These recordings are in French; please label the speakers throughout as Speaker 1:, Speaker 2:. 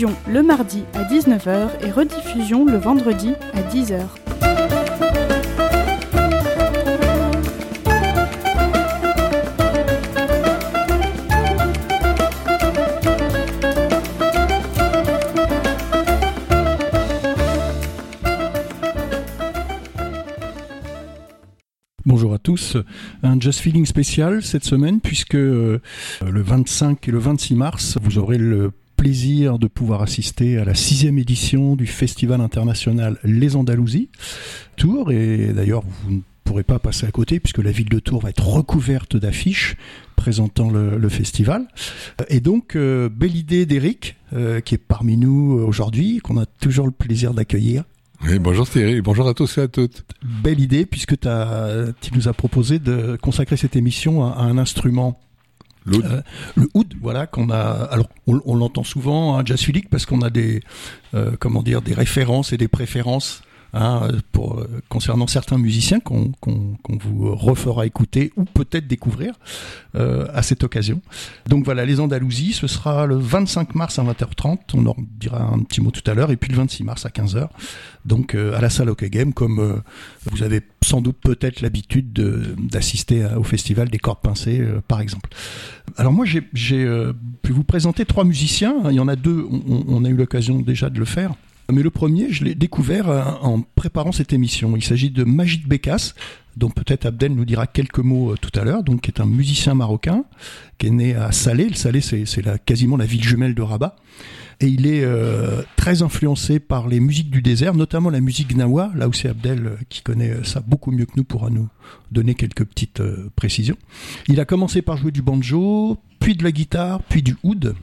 Speaker 1: Le mardi à 19h et rediffusion le vendredi à 10h.
Speaker 2: Bonjour à tous. Un Just Feeling spécial cette semaine puisque euh, le 25 et le 26 mars, vous aurez le plaisir de pouvoir assister à la sixième édition du Festival international Les Andalousies Tours et d'ailleurs vous ne pourrez pas passer à côté puisque la ville de Tours va être recouverte d'affiches présentant le, le, festival. Et donc, euh, belle idée d'Eric, euh, qui est parmi nous aujourd'hui, qu'on a toujours le plaisir d'accueillir.
Speaker 3: Oui, bonjour Thierry, bonjour à tous et à toutes.
Speaker 2: Belle idée puisque as, tu nous as proposé de consacrer cette émission à, à un instrument. Euh, le oud, voilà, qu'on a. Alors, on, l'entend souvent, hein, jazz parce qu'on a des, euh, comment dire, des références et des préférences Hein, euh, concernant certains musiciens qu'on qu qu vous refera écouter ou peut-être découvrir euh, à cette occasion. Donc voilà, les Andalousies, ce sera le 25 mars à 20h30, on en dira un petit mot tout à l'heure, et puis le 26 mars à 15h, donc euh, à la salle OK Game, comme vous avez sans doute peut-être l'habitude d'assister au festival des cordes pincées, par exemple. Alors moi, j'ai pu vous présenter trois musiciens, il y en a deux, on a eu l'occasion déjà de le faire. Mais le premier, je l'ai découvert en préparant cette émission. Il s'agit de Majid Bekas, dont peut-être Abdel nous dira quelques mots tout à l'heure, donc qui est un musicien marocain, qui est né à Salé. Le Salé, c'est la, quasiment la ville jumelle de Rabat. Et il est euh, très influencé par les musiques du désert, notamment la musique gnawa, là où c'est Abdel qui connaît ça beaucoup mieux que nous pourra nous donner quelques petites euh, précisions. Il a commencé par jouer du banjo, puis de la guitare, puis du oud,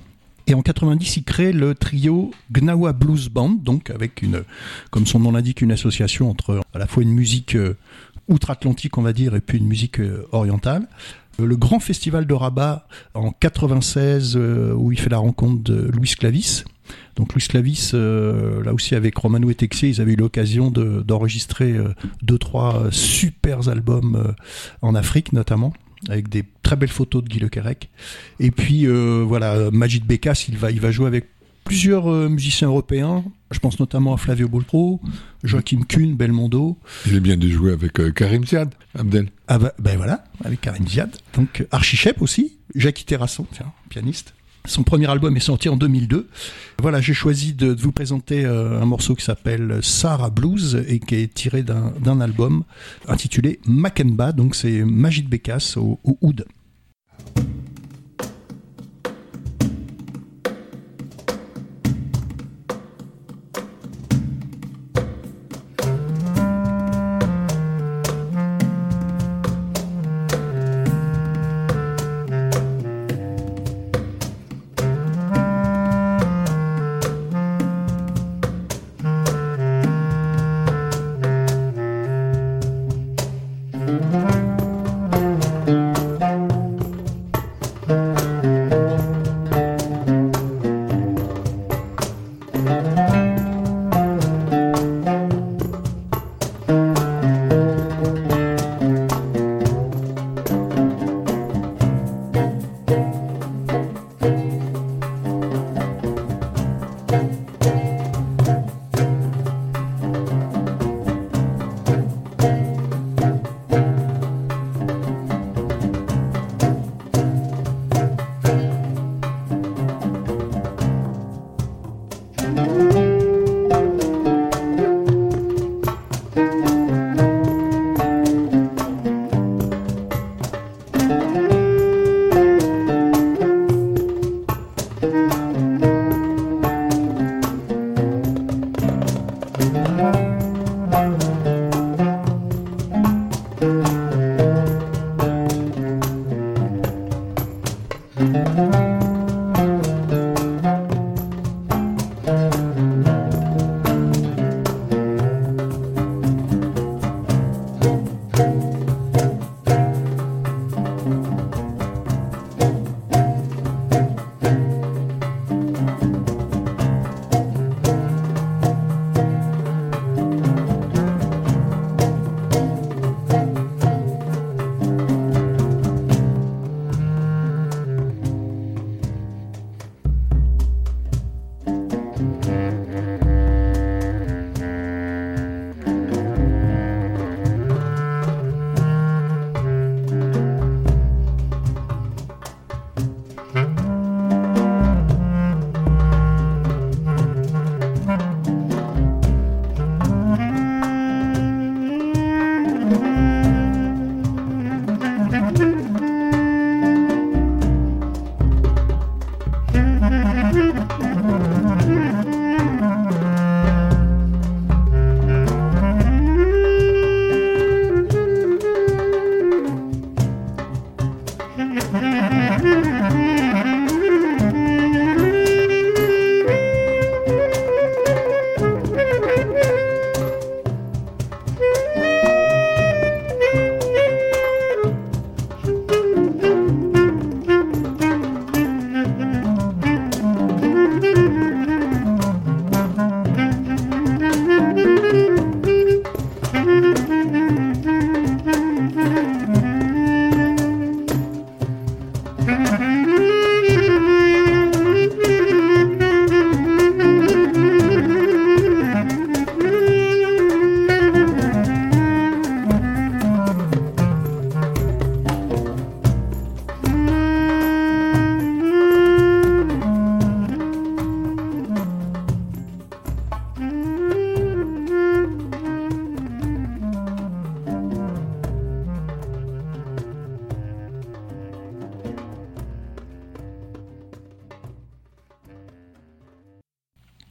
Speaker 2: et en 90, il crée le trio Gnawa Blues Band, donc avec une, comme son nom l'indique, une association entre à la fois une musique euh, outre-Atlantique, on va dire, et puis une musique euh, orientale. Euh, le grand festival de Rabat en 96, euh, où il fait la rencontre de Louis Clavis. Donc Louis Clavis, euh, là aussi avec Romano et Texier, ils avaient eu l'occasion d'enregistrer de, deux, trois super albums en Afrique notamment avec des très belles photos de Guy Le. Et puis euh, voilà, Majid Bekas, il va, il va jouer avec plusieurs euh, musiciens européens. Je pense notamment à Flavio Boltro, Joachim Kuhn, Belmondo.
Speaker 3: Il est bien de jouer avec euh, Karim Ziad, Abdel.
Speaker 2: Ah bah, ben voilà, avec Karim Ziad. Donc Archichep aussi, Jackie Terrasson, tiens, pianiste. Son premier album est sorti en 2002. Voilà, j'ai choisi de, de, vous présenter euh, un morceau qui s'appelle Sarah Blues et qui est tiré d'un album intitulé Makenba. Donc c'est Majid Bekas au, au oud.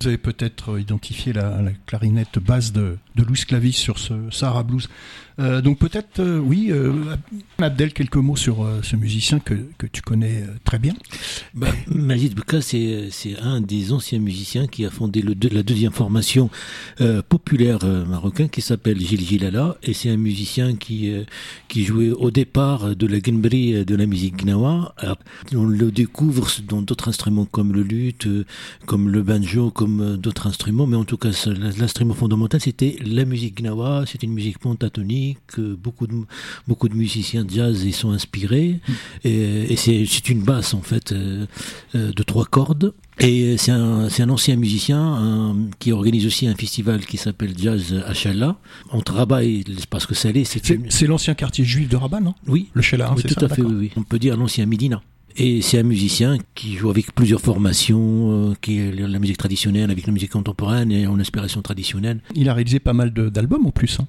Speaker 2: Vous avez peut-être identifié la, la, clarinette basse de, de Louis Clavis sur ce Sahara Blues. Euh, donc peut-être, euh, oui, euh, Abdel, quelques mots sur euh, ce musicien que, que tu connais euh, très bien.
Speaker 4: Bah, Majid Bouka, c'est un des anciens musiciens qui a fondé le, la deuxième formation populaire marocain qui s'appelle Gilles Gilala. Et c'est un musicien qui, qui jouait au départ de la Genbri de la musique gnawa. On le découvre dans d'autres instruments comme le luth, comme le banjo, comme d'autres instruments. Mais en tout cas, l'instrument fondamental, c'était la musique gnawa. C'était une musique pentatonique que beaucoup de, beaucoup de musiciens de jazz y sont inspirés. Mm. Et, et c'est une basse, en fait, euh, euh, de trois cordes. Et c'est un, un, ancien musicien un, qui organise aussi un festival qui s'appelle Jazz à Chala. On travaille l'espace que.
Speaker 2: C'est l'ancien quartier juif de Rabat, non?
Speaker 4: Oui.
Speaker 2: Le Chala,
Speaker 4: hein, oui, tout
Speaker 2: ça,
Speaker 4: à fait, oui, oui. On peut dire l'ancien Médina. Et c'est un musicien qui joue avec plusieurs formations, euh, qui est la musique traditionnelle avec la musique contemporaine et en inspiration traditionnelle.
Speaker 2: Il a réalisé pas mal d'albums en plus. Hein.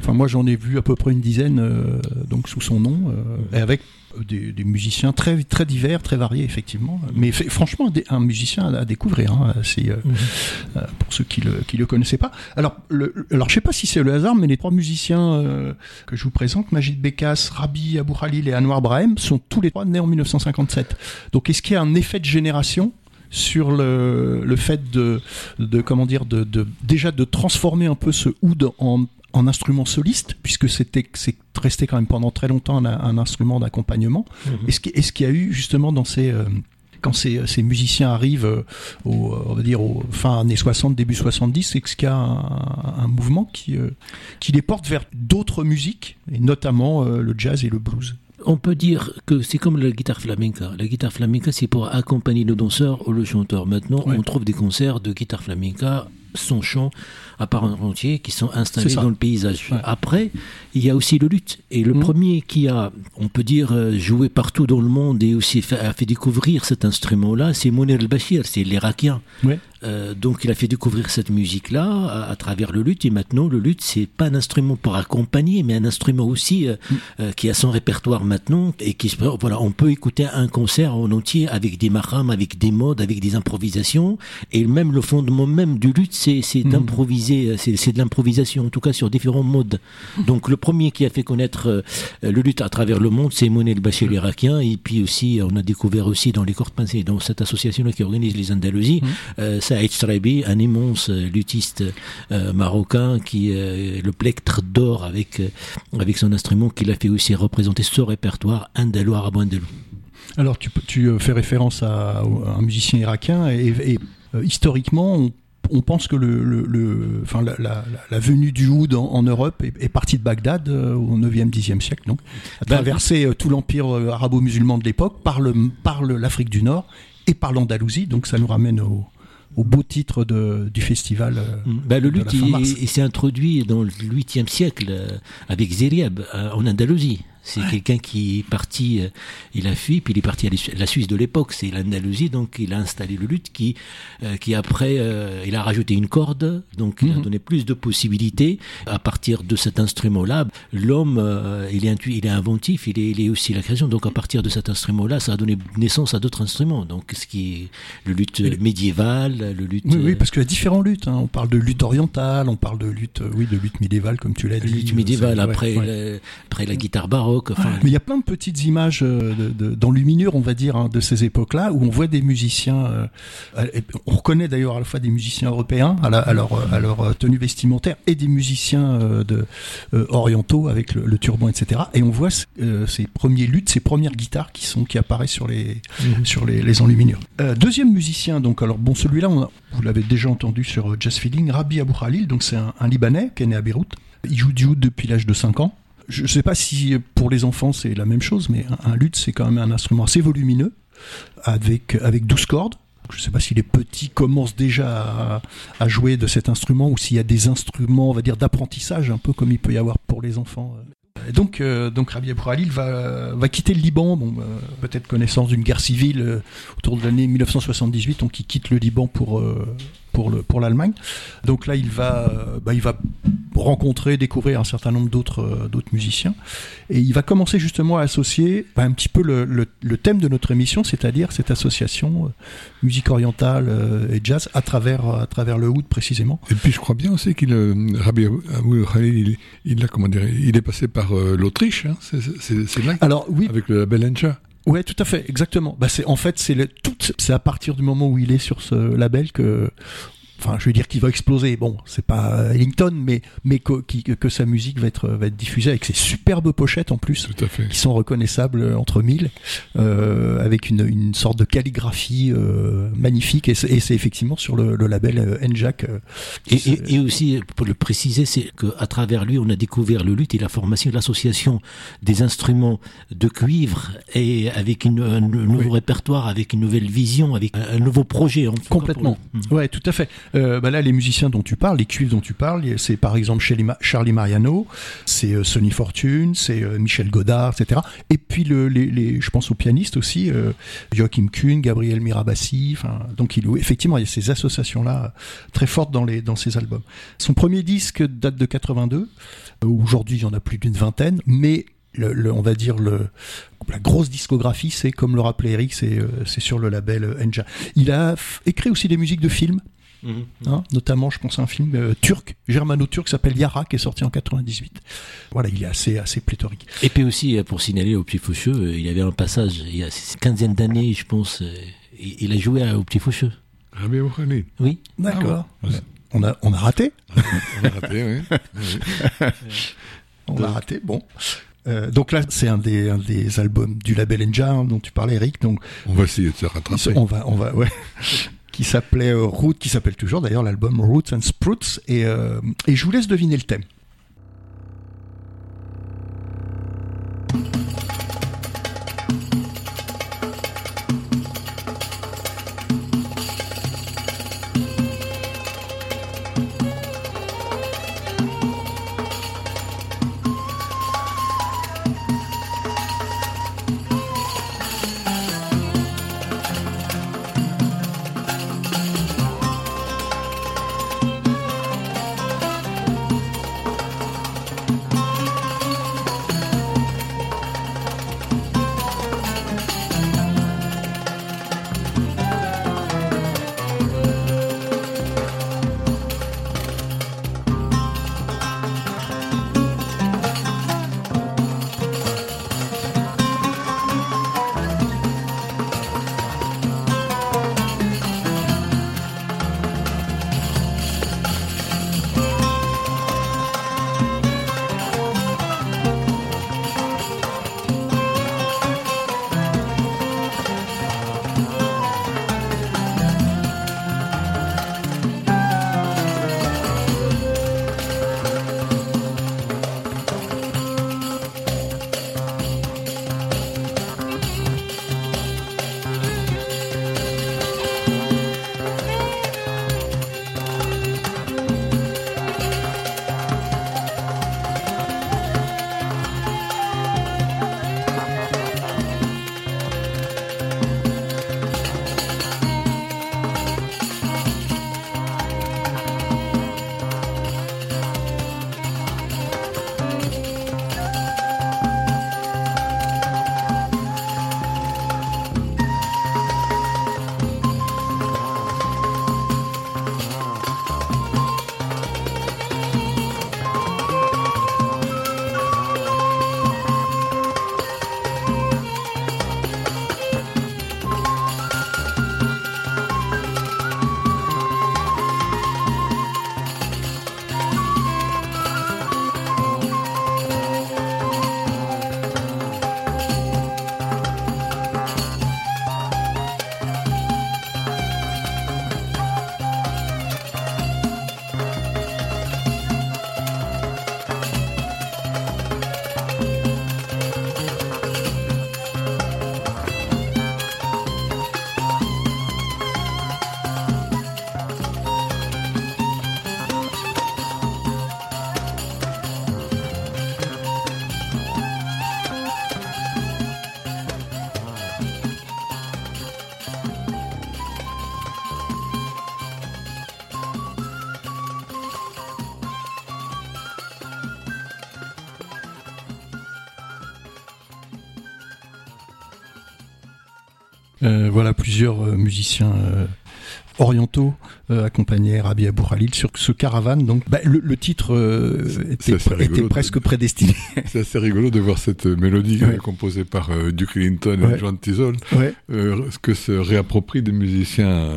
Speaker 2: Enfin, moi, j'en ai vu à peu près une dizaine, euh, donc sous son nom, euh, et avec des, des, musiciens très très divers, très variés effectivement. Mais fait, franchement, un musicien à, découvrir. Hein, c'est euh, mmh. pour ceux qui le qui le connaissaient pas. Alors, le, alors je sais pas si c'est le hasard, mais les trois musiciens euh, que je vous présente, Majid Bekas, Rabi Abou Khalil et Anwar Brahim, sont tous les trois nés en 1957. Donc, est-ce qu'il y a un effet de génération sur le, le fait de, de comment dire de, de déjà de transformer un peu ce oud en, en instrument soliste, puisque c'était c'est resté quand même pendant très longtemps un, un instrument d'accompagnement. Mmh. Est-ce qu'il est qu y a eu justement dans ces euh, quand ces, ces, musiciens arrivent euh, au, on va dire au fin années 60, début 70, est-ce qu'il y a un, un mouvement qui, euh, qui les porte vers d'autres musiques, et notamment euh, le jazz et le blues?
Speaker 4: On peut dire que c'est comme la guitare flamenca. La guitare flamenca, c'est pour accompagner le danseur ou le chanteur. Maintenant, ouais. on trouve des concerts de guitare flamenca sans chant à part entier qui sont installés dans le paysage. Ouais. Après, il y a aussi le luth. Et le mmh. premier qui a, on peut dire, joué partout dans le monde et aussi fait, a fait découvrir cet instrument-là, c'est Mounir el-Bashir, c'est l'Irakien.
Speaker 2: Ouais.
Speaker 4: Euh, donc il a fait découvrir cette musique-là à, à, travers le luth. Et maintenant, le luth, c'est pas un instrument pour accompagner, mais un instrument aussi euh, euh, qui a son répertoire maintenant et qui, voilà, on peut écouter un concert en entier avec des marams, avec des modes, avec des improvisations. Et même le fondement même du luth, c'est mmh. d'improviser, c'est de l'improvisation, en tout cas sur différents modes. Donc le premier qui a fait connaître euh, le luth à travers le monde, c'est Monet el Bachir irakien. Et puis aussi, on a découvert aussi dans les cordes pincées, dans cette association-là qui organise les Andalousies, euh, Saïd Strabi, un immense luthiste euh, marocain qui est le plectre d'or avec, avec son instrument qu'il a fait aussi représenter ce répertoire andalou arabo-andalou.
Speaker 2: Alors tu, tu, fais référence à, à un musicien irakien et, et euh, historiquement on on pense que le, le, le enfin, la, la, la, venue du oud en, en Europe est, est, partie de Bagdad euh, au 9e, 10e siècle, donc, a traversé euh, tout l'empire euh, arabo-musulman de l'époque, par, le, par l'Afrique du Nord et par l'Andalousie, donc ça nous ramène au, au beau titre de, du festival.
Speaker 4: Ben, le luth, il, il s'est introduit dans le 8e siècle avec Zériab en Andalousie. C'est ouais. quelqu'un qui est parti, euh, il a fui, puis il est parti à la Suisse de l'époque, c'est l'Andalousie, donc il a installé le luth qui, euh, qui après, euh, il a rajouté une corde, donc il mm -hmm. a donné plus de possibilités. À partir de cet instrument-là, l'homme, il, est il est inventif, il est, il est aussi la création, donc à partir de cet instrument-là, ça a donné naissance à d'autres instruments, donc ce qui est le luth médiéval, le luth...
Speaker 2: Oui, oui parce qu'il y a différents luths, hein. on parle de lutte orientale, on parle de lutte, oui, de lutte médiévale, comme tu l'as dit.
Speaker 4: Lutte médiévale, après, ouais. Après la guitare baroque, Enfin,
Speaker 2: mais il y a plein de petites images euh, de, de, d'enluminure, on va dire, hein, de ces époques-là, où on voit des musiciens. Euh, on reconnaît d'ailleurs à la fois des musiciens européens à, la, à, leur, à leur tenue vestimentaire et des musiciens euh, de, euh, orientaux avec le, le, turban, etc. Et on voit euh, ces premiers luttes, ces premières guitares qui sont qui apparaissent sur les mmh. sur les, les enluminures. deuxième musicien, donc alors bon, celui-là, vous l'avez déjà entendu sur Jazz Feeling, Rabi Abou Khalil, donc c'est un, un Libanais qui est né à Beyrouth. Il joue du oud depuis l'âge de 5 ans je ne sais pas si pour les enfants c'est la même chose, mais un, luth c'est quand même un instrument assez volumineux, avec, avec 12 cordes. Je ne sais pas si les petits commencent déjà à, jouer de cet instrument ou s'il y a des instruments, on va dire, d'apprentissage, un peu comme il peut y avoir pour les enfants. Donc, euh, donc va, va quitter le Liban, bon, euh, peut-être connaissance d'une guerre civile euh, autour de l'année 1978, donc il quitte le Liban pour, pour, le, pour l'Allemagne. Donc là, il va, bah, il va rencontrer, découvrir un certain nombre d'autres euh, d'autres musiciens. Et il va commencer justement à associer bah, un petit peu le, le, le, thème de notre émission, c'est-à-dire cette association euh, musique orientale euh, et jazz à travers à travers le oud précisément.
Speaker 3: Et puis je crois bien aussi qu'il euh, Rabbi Abou Khalil, il, il, a, comment dire, il est passé par euh, l'Autriche, hein, c'est là.
Speaker 2: Alors oui,
Speaker 3: avec le label Encha.
Speaker 2: Ouais, tout à fait, exactement. Bah c'est en fait c'est tout, c'est à partir du moment où il est sur ce label que enfin je veux dire qu'il va exploser. Bon c'est pas Ellington mais mais que, que, sa musique va être va être diffusée avec ses superbes pochettes en plus
Speaker 3: Tout à fait.
Speaker 2: qui sont reconnaissables entre mille euh, avec une, une sorte de calligraphie euh, magnifique. Et c'est effectivement sur le, le label euh, Njac euh,
Speaker 4: et, et, et, aussi pour le préciser c'est que à travers lui on a découvert le luth et la formation de l'association des instruments de cuivre et avec une, un nouveau oui. répertoire avec une nouvelle vision avec un, un nouveau projet en
Speaker 2: complètement. le... ouais tout à fait euh, bah là, les musiciens dont tu parles, les cuivres dont tu parles, c'est par exemple Charlie Mariano, c'est euh, Sonny Fortune, c'est euh, Michel Godard, etc. Et puis le, les, je pense aux pianistes aussi, euh, Joachim Kuhn, Gabriel Mirabassi. Donc il, effectivement, il y a ces associations-là très fortes dans les dans ses albums. Son premier disque date de 82. Aujourd'hui, il y en a plus d'une vingtaine, mais le, le, on va dire le, la grosse discographie, c'est comme le rappelait Eric, c'est c'est sur le label Enja. Il a écrit aussi des musiques de films. Mmh. Hein, notamment, je pense à un film euh, turc, germano-turc, qui s'appelle Yara, qui est sorti en 98. Voilà, il est assez, assez pléthorique.
Speaker 4: Et puis aussi, pour signaler au Petit Faucheux, il y avait un passage, il y a une quinzaine d'années, je pense, il a joué au Petit Faucheux.
Speaker 3: Ah, bien, oui.
Speaker 2: Oui, d'accord. Ah, ouais. on, a, on a raté
Speaker 3: On a raté, oui. oui.
Speaker 2: on a raté, bon. Euh, donc là, c'est un des, un des albums du label Enja hein, dont tu parlais, Eric. Donc
Speaker 3: on va essayer de se rattraper.
Speaker 2: On va, on va, ouais. Qui s'appelait euh, Root, qui s'appelle toujours d'ailleurs l'album Roots and Sprouts. Et, euh, et je vous laisse deviner le thème. Euh, voilà plusieurs euh, musiciens euh, orientaux euh, accompagnaient Rabbi Abou Khalil sur ce caravane. Donc, bah, le, le titre était,
Speaker 3: de-
Speaker 2: presque prédestiné.
Speaker 3: C'est assez rigolo de voir cette mélodie
Speaker 2: Ouais.
Speaker 3: composée par Duke Ellington
Speaker 2: Ouais.
Speaker 3: et John Tizol,
Speaker 2: ouais.
Speaker 3: ce que se réapproprient des musiciens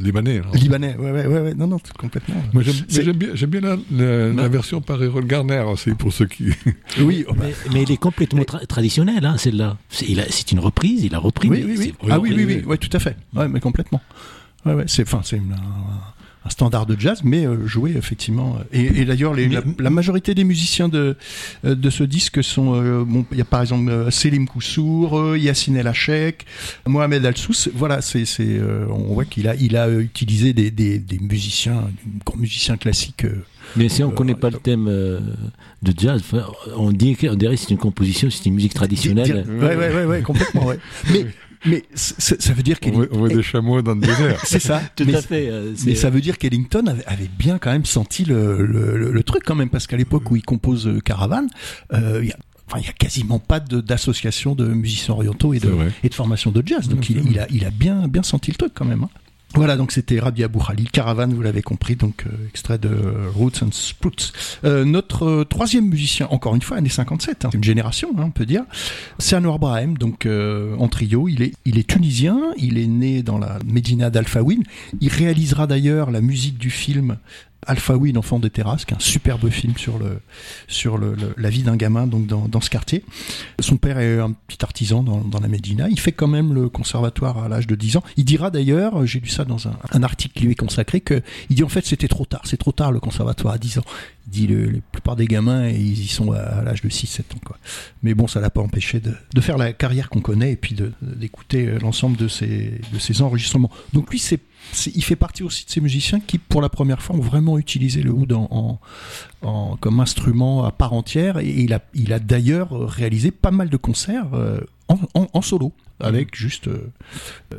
Speaker 3: euh, li- euh, lib- euh, libanais. alors.
Speaker 2: Libanais, ouais, ouais, ouais, ouais, non, non, complètement.
Speaker 3: Moi, j'aime
Speaker 2: C'est-
Speaker 3: mais j'aime bien, la, la- la
Speaker 2: Ouais.
Speaker 3: version par Errol Garner aussi, pour ceux qui...
Speaker 2: Oui, oh, bah,
Speaker 4: Mais, mais elle est complètement tra- traditionnelle, hein, celle-là. C'est une reprise, il a repris.
Speaker 2: oui, oui, oui. Ah oui, oui, oui, ouais, tout à fait. Ouais, mais complètement. Ouais, ouais, c'est, enfin, c'est une- un standard de jazz, mais euh, joué effectivement. Et, et d'ailleurs, la, la majorité des musiciens de euh, de ce disque sont, euh, bon, il y a par exemple euh, Selim Koussour, euh, Yassine El Hachek, Mohamed Al Sous. Voilà, c'est, c'est, euh, on voit qu'il a, il a euh, utilisé des, des, des musiciens, des grands musiciens classiques. euh,
Speaker 4: Mais si on ne
Speaker 2: Euh,
Speaker 4: connaît pas le thème euh, de jazz, on, dirait que c'est une composition, c'est une musique traditionnelle.
Speaker 2: Ouais, ouais, ouais, ouais, complètement, ouais. Mais, mais ça veut dire
Speaker 3: On
Speaker 2: qu'il
Speaker 3: voit, on voit des chameaux dans le désert.
Speaker 2: c'est ça.
Speaker 4: Tout
Speaker 2: mais,
Speaker 4: à fait. euh,
Speaker 2: mais ça veut dire qu'Ellington avait, avait bien quand même senti le, le, le- le truc quand même, parce qu'à l'époque où il compose euh, Caravane, euh, il y a Enfin, il y a quasiment pas d'association de, musiciens orientaux et de, et de formation de jazz. Donc, il a, il a bien, bien senti le truc quand même. hein. Voilà, donc c'était Rabbi Abou Khalil, Caravane, vous l'avez compris, donc euh, extrait de Roots and Sprouts. Euh, notre euh, troisième musicien, encore une fois, année 57, hein, une génération, hein, on peut dire, c'est Anwar Brahim, donc euh, en trio. Il est, il est tunisien, il est né dans la Médina d'Alfawin. Il réalisera d'ailleurs la musique du film Alphaoui, l'enfant des terrasses, qui est un superbe film sur le sur la vie d'un gamin donc dans, dans ce quartier. Son père est un petit artisan dans, dans la Médina. Il fait quand même le conservatoire à l'âge de 10 ans. Il dira d'ailleurs, j'ai lu ça dans un, un article qui lui est consacré, que il dit en fait c'était trop tard, c'est trop tard le conservatoire à 10 ans. Il dit le, la plupart des gamins ils y sont à, l'âge de 6-7 ans. Mais bon, ça l'a pas empêché de, de faire la carrière qu'on connaît et puis d'écouter l'ensemble de ses de ses enregistrements. Donc lui c'est- il fait partie aussi de ces musiciens qui, pour la première fois, ont vraiment utilisé le oud en, en- en- comme instrument à part entière. Et il a, il a d'ailleurs réalisé pas mal de concerts euh, en, solo, avec juste euh,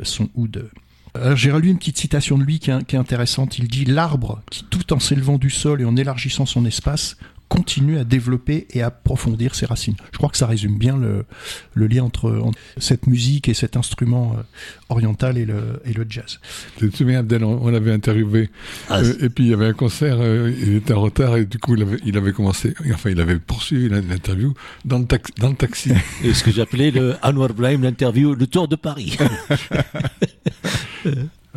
Speaker 2: son oud. Alors, J'ai relu une petite citation de lui qui est, qui est intéressante. Il dit L'arbre qui, tout en s'élevant du sol et en élargissant son espace, continue à développer et à approfondir ses racines. Je crois que ça résume bien le, le lien entre, entre cette musique et cet instrument euh, oriental et le, et le jazz.
Speaker 3: Tu te souviens, Abdel, on, on l'avait interviewé,
Speaker 4: Ah,
Speaker 3: euh, et puis il y avait un concert, euh, il était en retard, et du coup il avait, il avait commencé, enfin il avait poursuivi l'in- l'interview dans le, tax- dans le taxi.
Speaker 4: Et ce que j'appelais le Anwar Brahim, l'interview, le tour de Paris.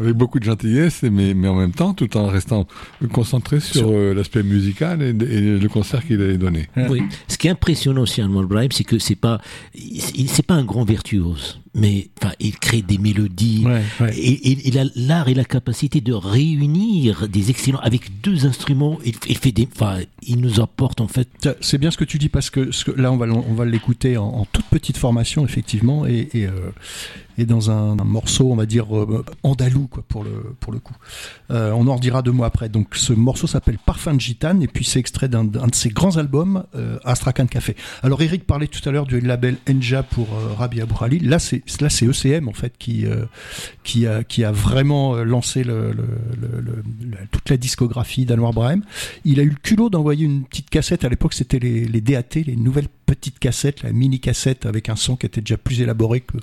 Speaker 3: avec beaucoup de gentillesse, mais, mais en même temps, tout en restant concentré sur,
Speaker 2: Sur-
Speaker 3: euh, l'aspect musical et, et le concert qu'il avait donné.
Speaker 4: Oui. Ce qui est impressionnant aussi à Brahim, c'est que c'est pas, c'est pas un grand virtuose, mais enfin, il crée des mélodies.
Speaker 2: Ouais, ouais.
Speaker 4: Et, et- il a l'art et la capacité de réunir des excellents avec deux instruments. Il, il fait des, enfin, il nous apporte en fait.
Speaker 2: C'est bien ce que tu dis parce que, ce que- là on va, l- on va l'écouter en, en toute petite formation effectivement et, et, euh, et dans un, un morceau on va dire euh, andalou quoi pour le pour le coup. Euh, on en redira deux mois après. Donc ce morceau s'appelle Parfum de gitane et puis c'est extrait d'un de ses grands albums Astrakhan Café. Alors Eric parlait tout à l'heure du label Enja pour euh, Rabbi Abou Khalil. Là c'est là c'est ECM en fait qui euh, qui a qui a vraiment euh, lancé toute la discographie d'Anwar Brahim. Il a eu le culot d'envoyer une petite cassette. À l'époque, c'était les, DAT, les nouvelles petites cassettes, la mini cassette avec un son qui était déjà plus élaboré que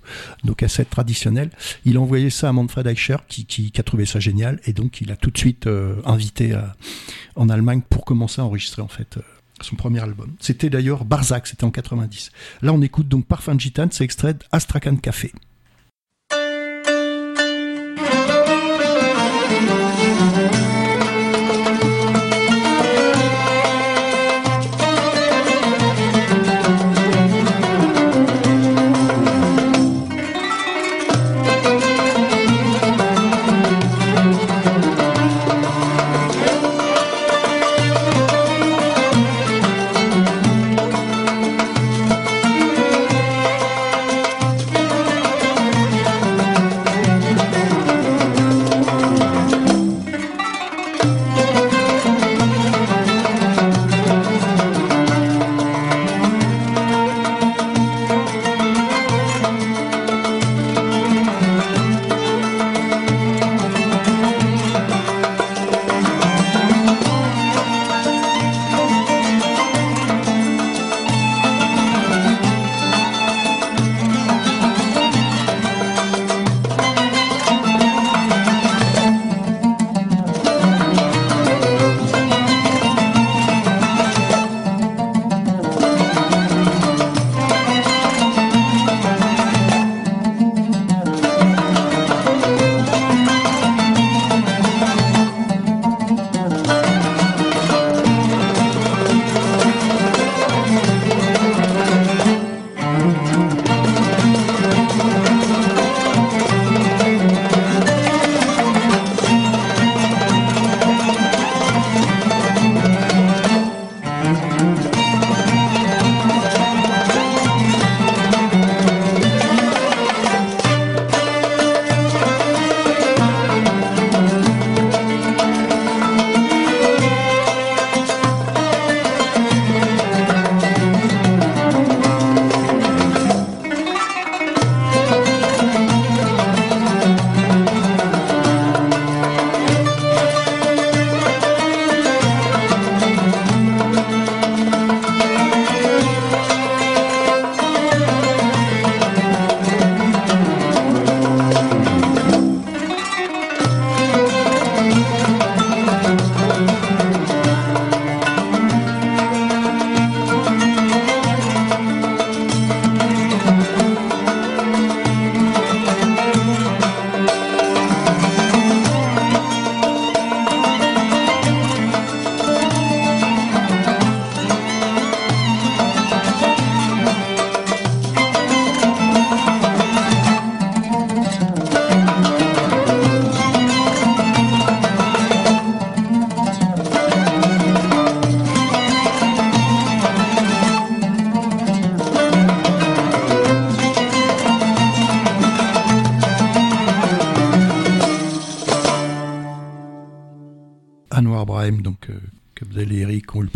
Speaker 2: nos cassettes traditionnelles. Il a envoyé ça à Manfred Eicher qui, a trouvé ça génial et donc il a tout de suite euh, invité en Allemagne pour commencer à enregistrer en fait. Son premier album. C'était d'ailleurs Barzac, c'était en 90. Là, on écoute donc Parfum Gitane, c'est extrait d'Astrakhan Café.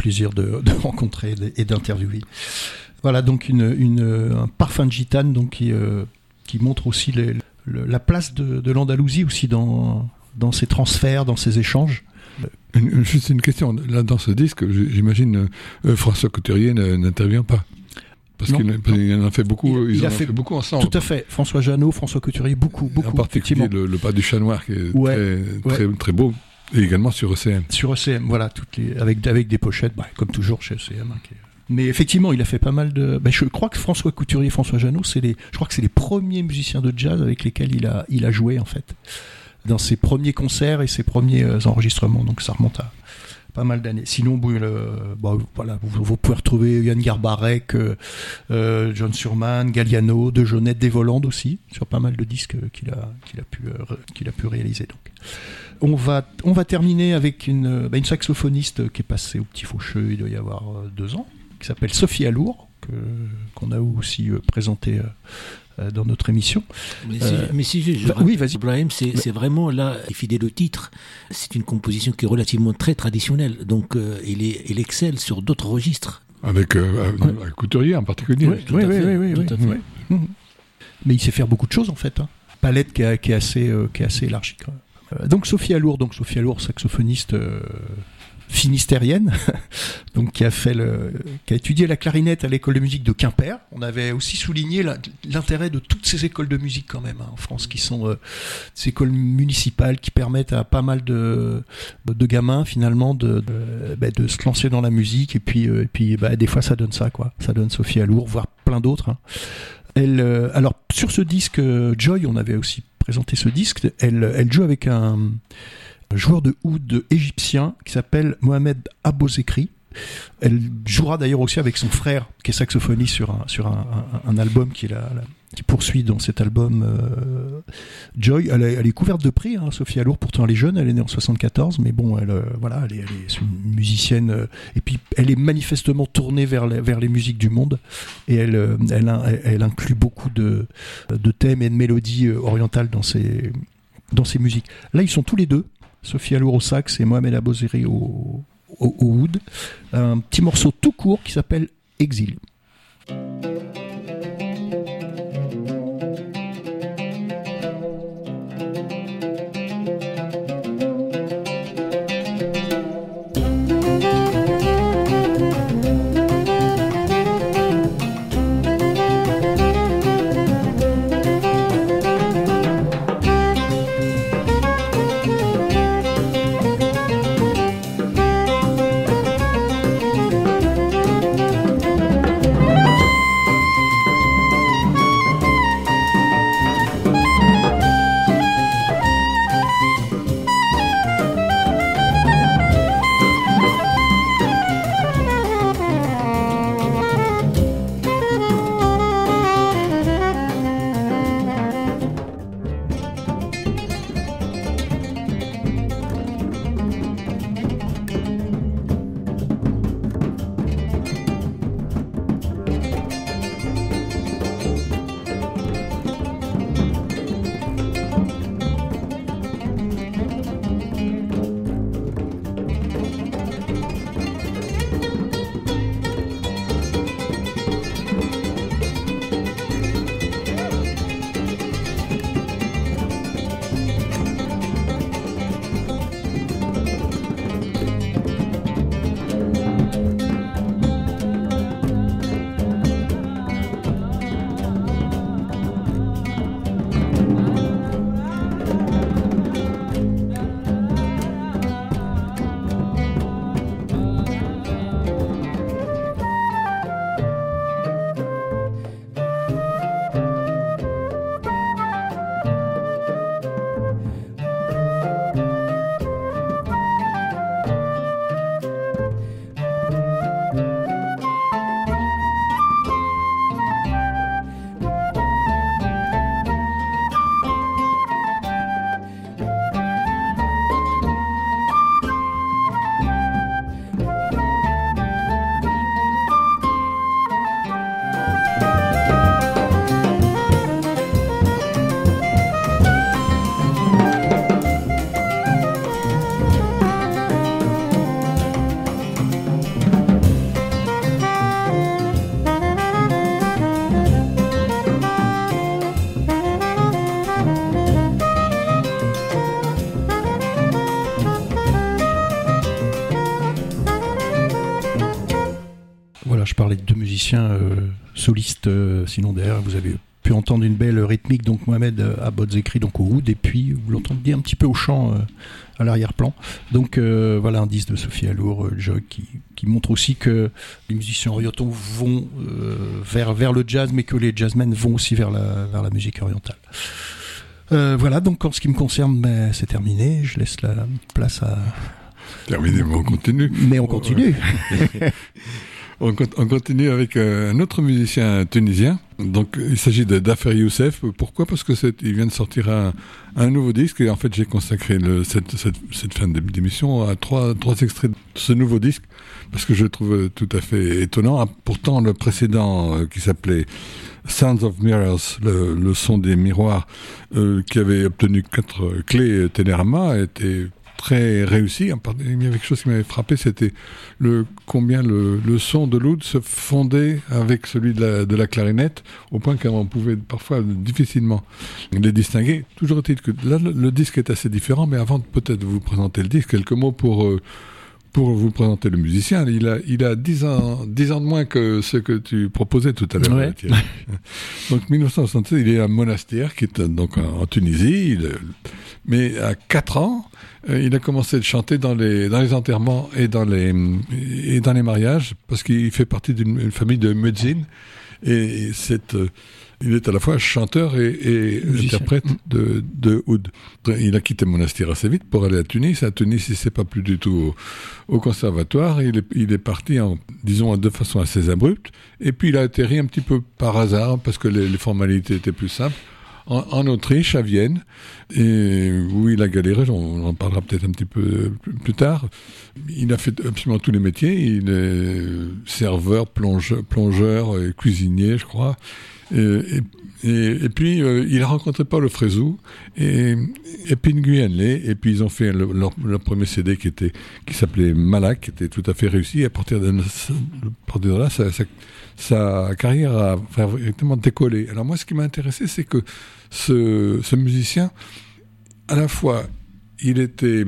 Speaker 2: Plaisir de, rencontrer et d'interviewer. Voilà donc une, un parfum de gitane donc qui, qui montre aussi la place de, l'Andalousie aussi dans, dans ses transferts, dans ses échanges.
Speaker 3: juste une question. Là, dans ce disque, j'imagine François Couturier n'intervient pas. Parce qu'il en a fait beaucoup, ils a fait, beaucoup ensemble.
Speaker 2: Tout à fait. François Janot, François Couturier, beaucoup, beaucoup. En
Speaker 3: particulier le, pas du chat noir qui est très, très, beau. Et également sur ECM.
Speaker 2: Sur ECM, voilà, avec, avec des pochettes, bah, comme toujours chez ECM. Hein, mais effectivement, il a fait pas mal de. Bah, je crois que François Couturier François Janot, c'est les. Je crois que c'est les premiers musiciens de jazz avec lesquels il a, il a joué en fait, dans ses premiers concerts et ses premiers euh, enregistrements. Donc ça remonte à, pas mal d'années. Sinon, bah, voilà, vous, pouvez retrouver Yann Garbarek, euh, euh, John Surman, Galliano, De Jonette, Des Volandes aussi, sur pas mal de disques qu'il a, qu'il a, pu, euh, qu'il a pu réaliser. Donc. On, va, on va terminer avec une, bah, une saxophoniste qui est passée au Petit Faucheux il doit y avoir deux ans, qui s'appelle Sophie Alour, qu'on a aussi présenté euh, dans notre émission.
Speaker 4: Mais si, euh, mais si je, oui, vas-y. Ibrahim, c'est vraiment là, fidèle au titre. C'est une composition qui est relativement très traditionnelle, donc euh, il, est, il excelle sur d'autres registres.
Speaker 3: Avec, Couturier en particulier.
Speaker 2: Oui, oui, oui, oui. Mais il sait faire beaucoup de choses en fait. Hein. Palette qui, est assez, qui est assez élargie. Donc Sophie Alour, donc Sophie Alour, saxophoniste finistérienne, donc qui a fait le, qui a étudié la clarinette à l'école de musique de Quimper. On avait aussi souligné l'intérêt de toutes ces écoles de musique quand même hein, en France, qui sont euh, ces écoles municipales qui permettent à pas mal de, de gamins finalement de, de, bah, de se lancer dans la musique et puis, euh, et puis bah, des fois ça donne ça quoi, ça donne Sophie Alour, voire plein d'autres. Hein. Euh, alors sur ce disque Joy, on avait aussi présenté ce disque. Elle, joue avec un joueur de oud égyptien qui s'appelle Mohamed Abozekri. Elle jouera d'ailleurs aussi avec son frère qui est saxophoniste sur un, sur un, album qui, qui poursuit dans cet album euh, Joy. Elle, est couverte de prix, hein, Sophie Alour, pourtant elle est jeune, elle est née en 74, mais bon, elle, euh, voilà, elle est, une musicienne, euh, et puis elle est manifestement tournée vers les, musiques du monde, et elle, inclut beaucoup de, thèmes et de mélodies orientales dans ses, musiques. Là, ils sont tous les deux Sophie Alour au sax et Mohamed Abozeri au, au, au oud. Un petit morceau tout court qui s'appelle Exil. Sinon derrière vous avez pu entendre une belle rythmique, donc Mohamed à bottes écrits donc au oud, et puis vous l'entendez un petit peu au chant à l'arrière-plan. Donc voilà un disque de Sophie Alour, Jog, qui, qui, montre aussi que les musiciens orientaux vont vers, vers le jazz, mais que les jazzmen vont aussi vers la, vers la musique orientale. Euh, voilà, donc en ce qui me concerne, ben, c'est terminé. Je laisse la place à.
Speaker 3: Terminé, mais on continue.
Speaker 2: Mais on continue.
Speaker 3: on, continue avec euh, un autre musicien tunisien. Donc, il s'agit Dafer Youssef. Pourquoi? Parce que il vient de sortir un, nouveau disque et en fait, j'ai consacré cette, cette, cette, fin d'émission à trois, extraits de ce nouveau disque parce que je le trouve tout à fait étonnant. Ah, pourtant, le précédent euh, qui s'appelait Sounds of Mirrors, le, son des miroirs, euh, qui avait obtenu quatre clés Télérama, était très réussi. Il y avait quelque chose qui m'avait frappé, c'était le combien le, son de l'oud se fondait avec celui de la, clarinette, au point qu'on pouvait parfois difficilement les distinguer. Toujours est-il que là, le, disque est assez différent, mais avant de peut-être vous présenter le disque, quelques mots pour... Euh, pour vous présenter le musicien, il a, il a 10 ans, 10 ans de moins que ce que tu proposais tout à l'heure. donc 1976, il est à Monastir, qui est donc en Tunisie. Mais à 4 ans, euh, il a commencé de chanter dans les, dans les enterrements et dans les, et dans les mariages, parce qu'il fait partie d'une famille de médecine. Et cette, euh, il est à la fois chanteur et, interprète mm. de, de oud. Il a quitté Monastir assez vite pour aller à Tunis. À Tunis, il s'est pas plus du tout au, conservatoire. Il est, il est parti, en, disons, de façon assez abrupte. Et puis, il a atterri un petit peu par hasard, parce que les, formalités étaient plus simples, en, Autriche, à Vienne, où il a galéré, on en parlera peut-être un petit peu plus, tard. Il a fait absolument tous les métiers, il est serveur, plongeur, cuisinier, je crois. Et, puis, euh, il a rencontré Paul Frézou et, et Pinguyen Et puis, ils ont fait leur, premier CD qui, était, qui s'appelait Malak, qui était tout à fait réussi. Et à partir de là, sa, carrière a vraiment décollé. Alors, moi, ce qui m'a intéressé, c'est que ce, ce musicien, à la fois, il était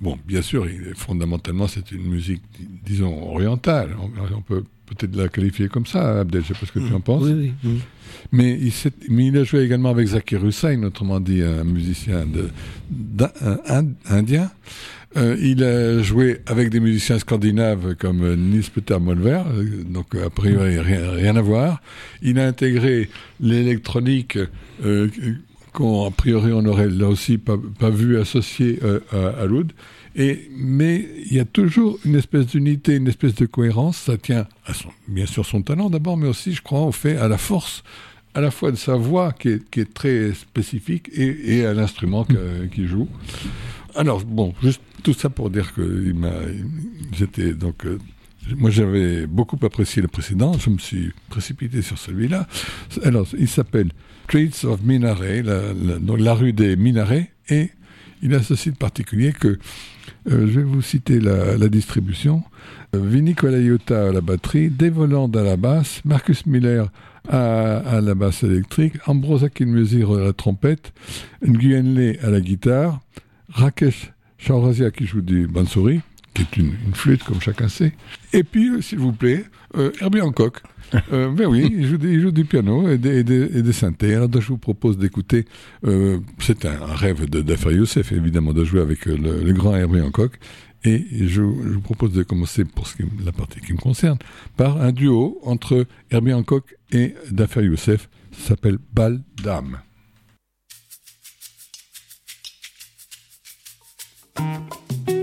Speaker 3: bon, bien sûr, il, fondamentalement, c'est une musique, disons, orientale. On, peut peut-être la qualifier comme ça, Abdel. Je sais pas ce que tu en penses.
Speaker 4: Oui, oui,
Speaker 3: mais il, mais il a joué également avec Zakir Hussain, autrement dit un musicien de, indien. Euh, il a joué avec des musiciens scandinaves comme Nils Peter Molver, euh, donc a priori rien, rien, à voir. Il a intégré l'électronique euh, qu'on a priori on aurait là aussi pas, vu associé euh, à, à l'oud. Et, mais il y a toujours une espèce d'unité, une espèce de cohérence. Ça tient bien sûr son talent d'abord, mais aussi, je crois, au fait, à la force à la fois de sa voix qui est, qui est très spécifique et, et à l'instrument qu'il joue. Alors bon, juste tout ça pour dire que j'étais donc euh, moi j'avais beaucoup apprécié le précédent, je me suis précipité sur celui-là. Alors il s'appelle Streets of Minaret, la, la, rue des Minarets, et il a ceci de particulier que euh, je vais vous citer la, distribution. Euh, Vinny à la batterie, Dave Holland à la basse, Marcus Miller à, la basse électrique, Ambrose Akinmesir à la trompette, Nguyenle à la guitare, Rakesh Chaurazia qui joue du bansuri, qui est une, flûte comme chacun sait, et puis, euh, s'il vous plaît, euh, Herbie Hancock. Euh, ben oui, il joue, il joue, du piano et des, et des, synthés. Alors, je vous propose d'écouter. C'est un, rêve de d'Afar Youssef, évidemment, de jouer avec le, grand Herbie Hancock. Et je, vous propose de commencer, pour ce qui, la partie qui me concerne, par un duo entre Herbie Hancock et Dafer Youssef. Ça s'appelle Bal d'âme. Thank you.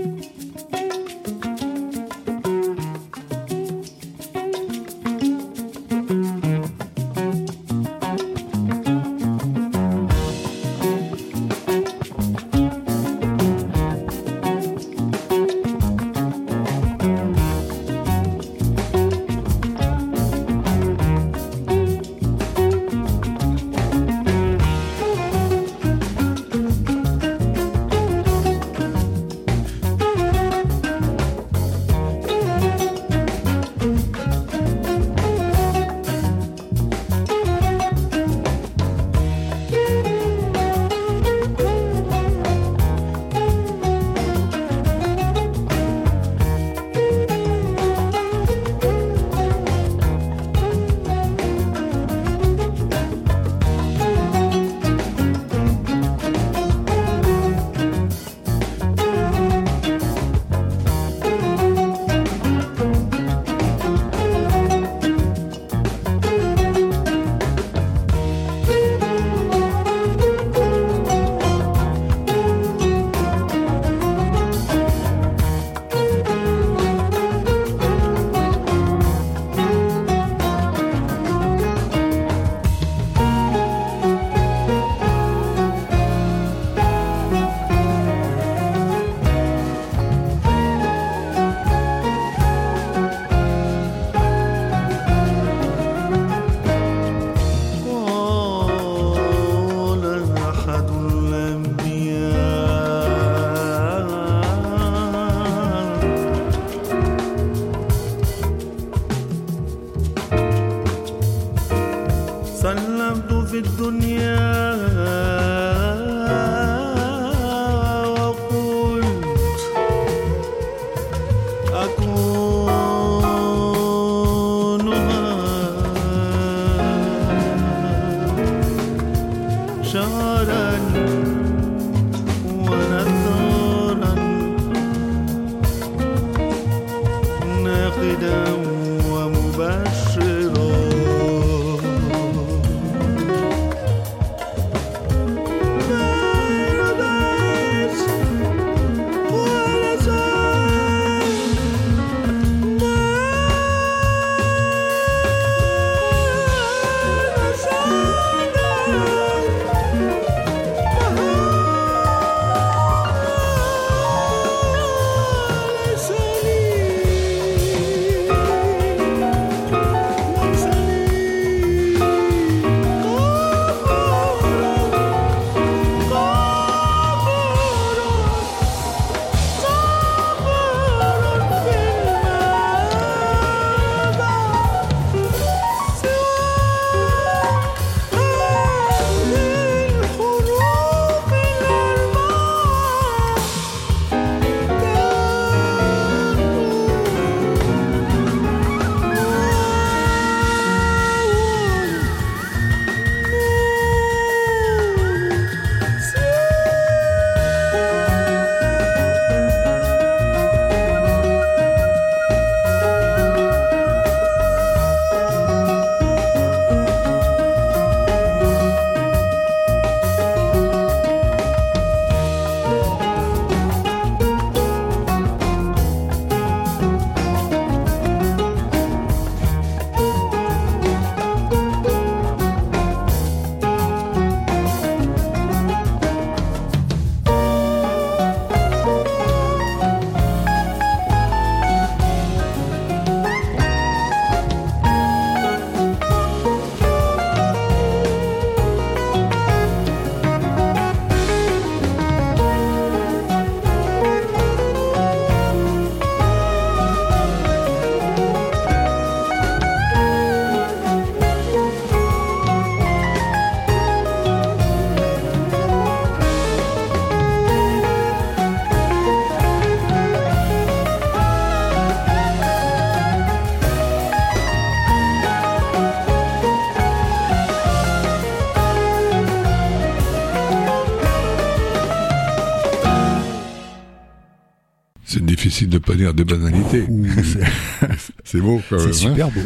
Speaker 3: Difficile de pas dire des banalités. c'est beau quand même.
Speaker 2: C'est
Speaker 3: hein.
Speaker 2: super beau.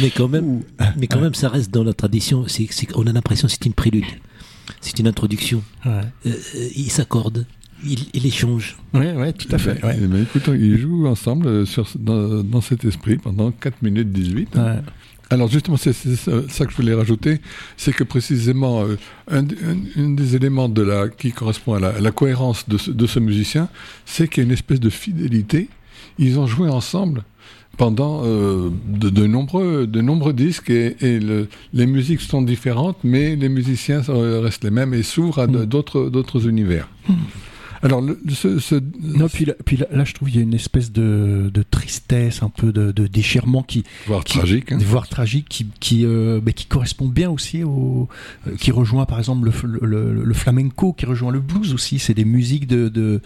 Speaker 4: Mais quand même, mais quand même, ça reste dans la tradition. C'est, on a l'impression que c'est une prélude, c'est une introduction.
Speaker 2: Ouais,
Speaker 4: Euh, euh, ils s'accordent, ils, ils échangent.
Speaker 2: ouais, ouais, tout à fait. ouais.
Speaker 3: Eh ben, écoute, ils jouent ensemble euh, sur, dans, dans cet esprit pendant 4 minutes 18.
Speaker 2: Ouais.
Speaker 3: Alors justement, c'est ça que je voulais rajouter, c'est que précisément, euh, un, un- un des éléments de la, qui correspond à la, à la cohérence de ce, de ce musicien, c'est qu'il y a une espèce de fidélité. Ils ont joué ensemble pendant euh, de, de nombreux, de nombreux disques et, et le- les musiques sont différentes, mais les musiciens euh, restent les mêmes et s'ouvrent à de- d'autres d'autres univers. Alors, le- ce, ce-
Speaker 2: Non, puis là, puis là, là, je trouve qu'il y a une espèce de, de tristesse, un peu de, de déchirement qui,
Speaker 3: voire
Speaker 2: qui-
Speaker 3: tragique. hein.
Speaker 2: voire tragique, qui, qui, euh, mais qui correspond bien aussi au, euh, qui rejoint par exemple le, f- le, le- le flamenco, qui rejoint le blues aussi. C'est des musiques de, de,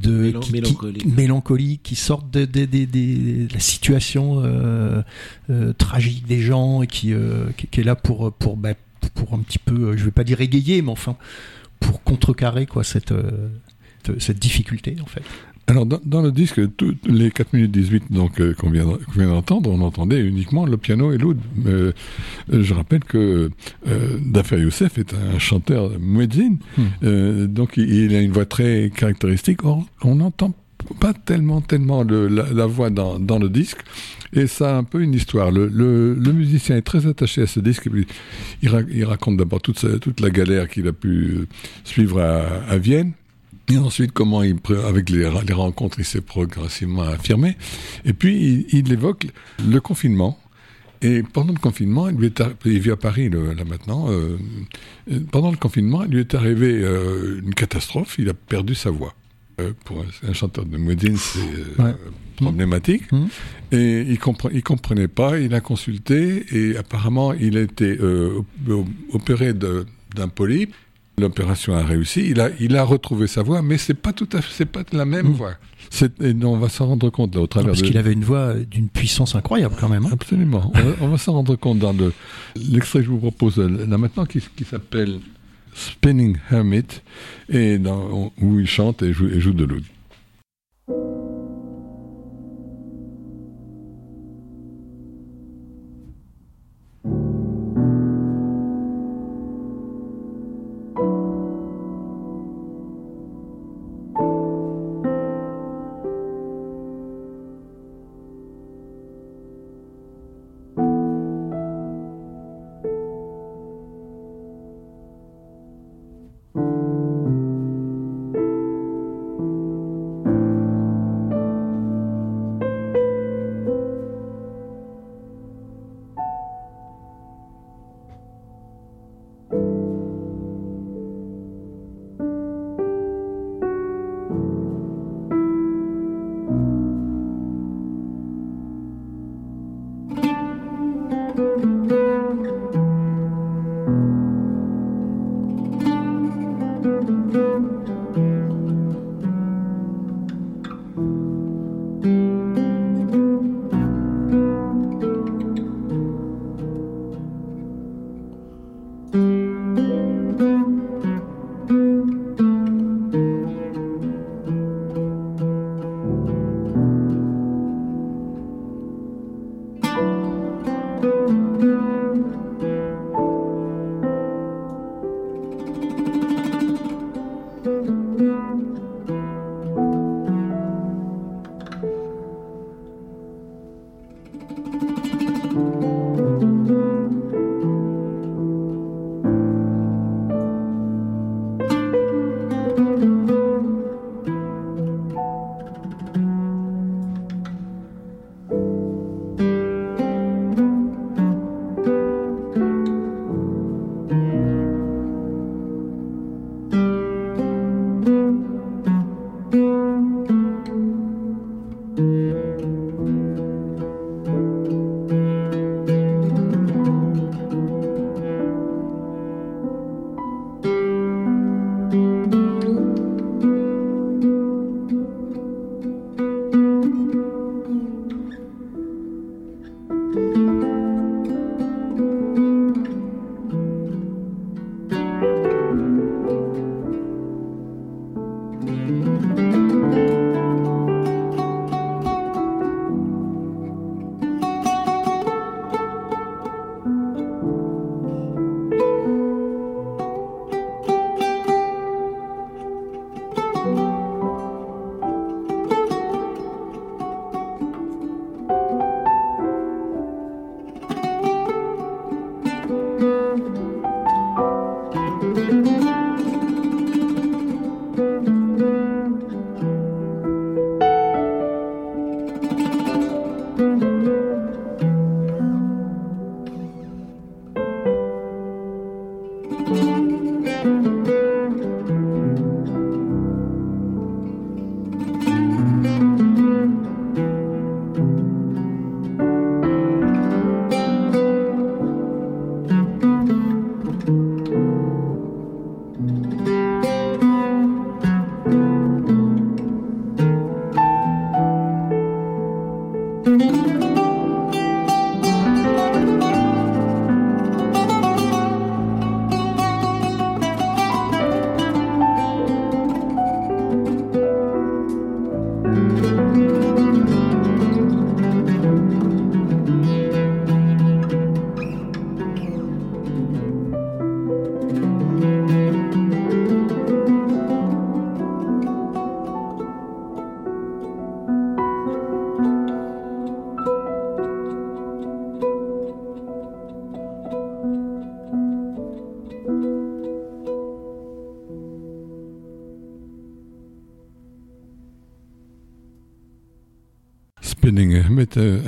Speaker 2: de
Speaker 4: Mélan-
Speaker 2: qui- qui-
Speaker 4: mélancoliques.
Speaker 2: mélancoliques, qui sortent de, de- de- de- de la situation euh, euh, tragique des gens et qui, euh, qui, qui est là pour, pour, bah, pour un petit peu, je vais pas dire égayer, mais enfin pour contrecarrer quoi cette, euh, cette- cette difficulté en fait.
Speaker 3: Alors, dans, dans le disque, tous les 4 minutes 18 donc, euh, qu'on vient, d'entendre, on entendait uniquement le piano et l'oud. Euh, je rappelle que euh, Dafer Youssef est un chanteur muezzin,
Speaker 2: Hmm.
Speaker 3: euh, donc il, il a une voix très caractéristique. Or, on n'entend pas tellement, tellement le- la, la voix dans, dans le disque, et ça a un peu une histoire. Le, le, le musicien est très attaché à ce disque, et puis il, ra- il raconte d'abord toute, la galère qu'il a pu suivre à, à Vienne. Et ensuite, comment il, avec les, rencontres, il s'est progressivement affirmé. Et puis, il, il évoque le confinement. Et pendant le confinement, il, lui est arri- il vit à Paris le- là maintenant. euh, pendant le confinement, il lui est arrivé euh, une catastrophe. Il a perdu sa voix. Euh, pour un, un chanteur de Muezzin, c'est
Speaker 2: Ouais.
Speaker 3: problématique.
Speaker 2: Mhm.
Speaker 3: Et il compre- il comprenait pas. Il a consulté et apparemment, il a été op- opéré d'un polype. L'opération a réussi. Il a, il a retrouvé sa voix, mais c'est pas tout à fait, c'est pas la même
Speaker 2: Mhm.
Speaker 3: voix. Et on va s'en rendre compte là, au travers
Speaker 2: Parce
Speaker 3: de.
Speaker 2: qu'il avait une voix d'une puissance incroyable quand même. hein.
Speaker 3: Absolument. On va, on va s'en rendre compte dans le- l'extrait que je vous propose euh, là maintenant qui, qui s'appelle Spinning Hermit et dans, où il chante et joue, et joue de l'oud.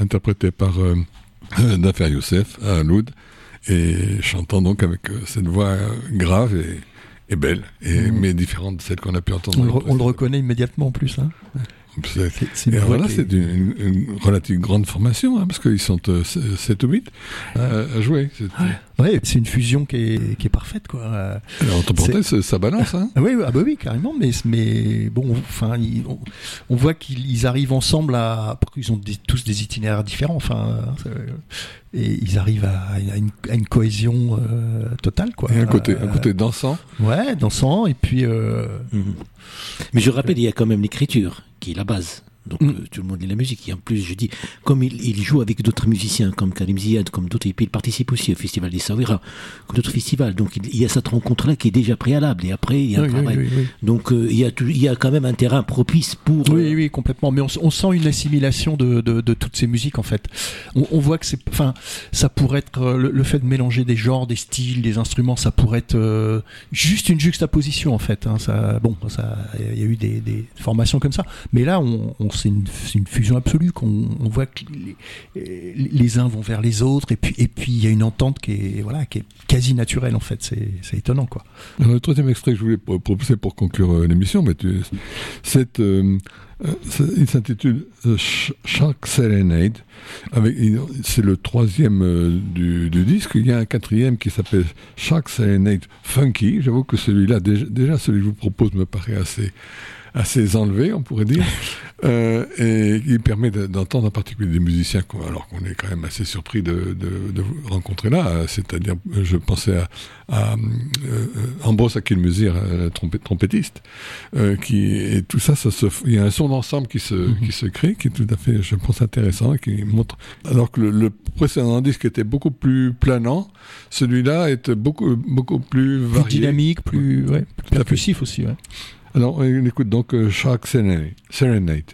Speaker 3: Interprété par euh, Dafer Youssef à Loud et chantant donc avec euh, cette voix euh, grave et, et belle, et,
Speaker 2: Mhm.
Speaker 3: mais différente de celle qu'on a pu entendre.
Speaker 2: On, le, on reconnaît immédiatement en plus. Hein.
Speaker 3: C'est-
Speaker 2: C'est- une
Speaker 3: Et
Speaker 2: voix
Speaker 3: voilà,
Speaker 2: qui est-
Speaker 3: c'est une, une, une relative grande formation, hein, parce qu'ils sont 7 ou 8 à, à jouer. C'est-
Speaker 2: Ouais, c'est une fusion qui est, qui est parfaite, quoi. Euh,
Speaker 3: Alors, en temporel, ça, ça balance. Hein.
Speaker 2: Ah oui, ah bah oui, carrément. Mais, mais bon, enfin, ils- on, on voit qu'ils ils arrivent ensemble à. parce qu'ils ont des- tous des itinéraires différents. Enfin, euh, et ils arrivent à, à une, à une cohésion euh, totale, quoi.
Speaker 3: Et un côté, un
Speaker 2: Euh,
Speaker 3: côté dansant.
Speaker 2: Ouais, dansant. Et puis. Euh,
Speaker 4: Mhm. Mais je rappelle, il y a quand même l'écriture qui est la base. Donc
Speaker 2: Mm.
Speaker 4: euh, tout le monde lit la musique. Et en plus, je dis, comme il, il joue avec d'autres musiciens, comme Karim Ziad, comme d'autres, et puis il participe aussi au Festival des Sawira, comme d'autres festivals. Donc il, il y a cette rencontre-là qui est déjà préalable. Et après, il y a un
Speaker 2: oui, oui,
Speaker 4: travail.
Speaker 2: oui, oui.
Speaker 4: Donc euh, il, y a tout- il y a quand même un terrain propice pour... euh,
Speaker 2: Oui, oui, complètement. Mais on, sent une assimilation de, de, de toutes ces musiques en fait. On, on voit que c'est, enfin, ça pourrait être le, le fait de mélanger des genres, des styles, des instruments, ça pourrait être juste une juxtaposition en fait. Hein, ça, bon, ça, il y a eu des, des formations comme ça, mais là, on, on c'est une, fusion absolue. Qu'on, on voit que les, uns vont vers les autres, et puis, et puis il y a une entente qui est, voilà, qui est quasi naturelle en fait. C'est, étonnant quoi.
Speaker 3: Le troisième extrait que je voulais pro- proposer pour conclure euh, l'émission, euh, euh, c'est- il s'intitule Sh- Shark Serenade. C'est le troisième du, du disque. Il y a un quatrième qui s'appelle Shark Serenade Funky. J'avoue que celui-là, déjà, déjà, celui que je vous propose me paraît assez assez enlevé, on pourrait dire, euh, et il permet de- d'entendre en particulier des musiciens, alors qu'on est quand même assez surpris de, de, de vous rencontrer là, euh, c'est-à-dire, euh, je pensais à, à euh, Ambrose euh, trompet- trompettiste, euh, qui et tout ça, ça se, il y a un son d'ensemble qui se
Speaker 2: Mhm.
Speaker 3: qui se crée, qui est tout à fait, je pense, intéressant, et qui montre, alors que le, le précédent disque était beaucoup plus planant, celui-là est beaucoup beaucoup plus
Speaker 2: Plus
Speaker 3: varié.
Speaker 2: dynamique, plus, ouais, plus percussif aussi. Ouais.
Speaker 3: Alors, on écoute donc euh, Shark Serenade. Serenade.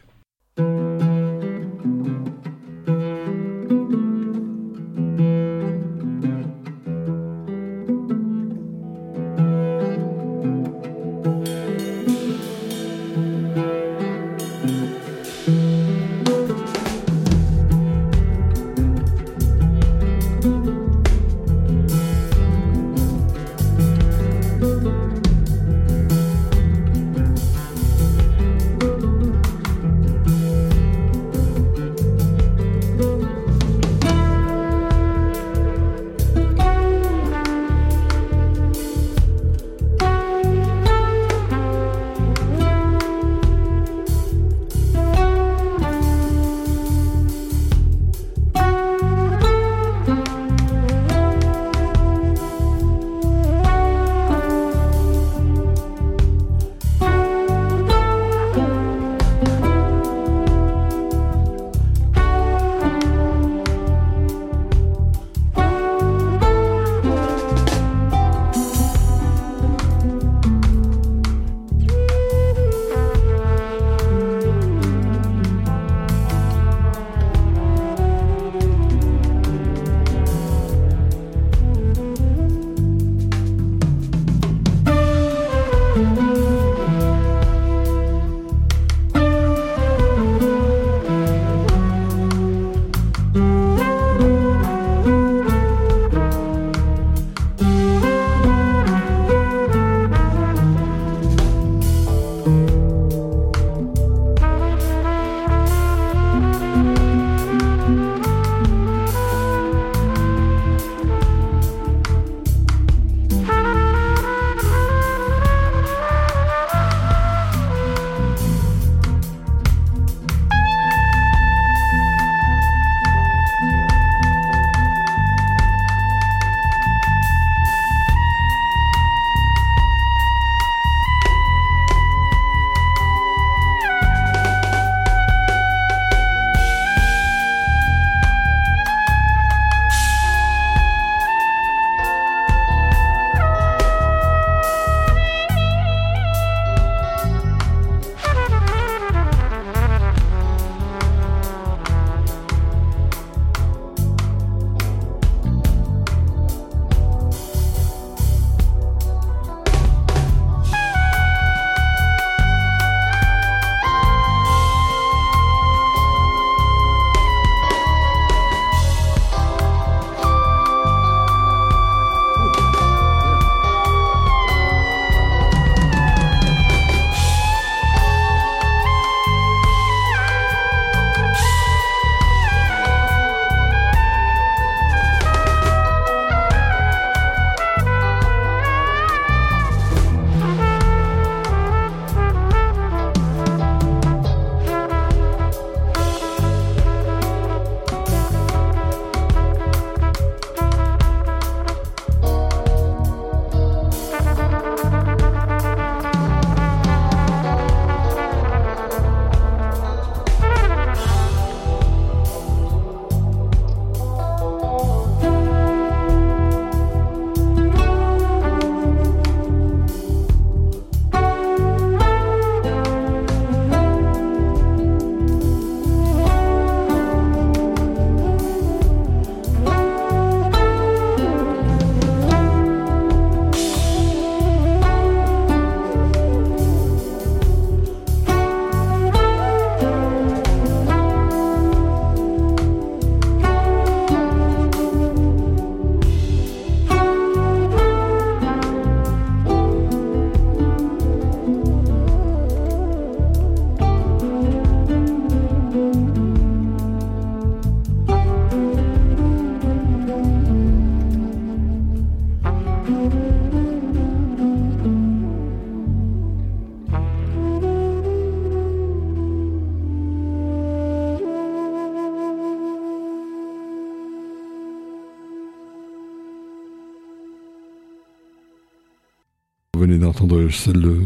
Speaker 3: D'entendre le,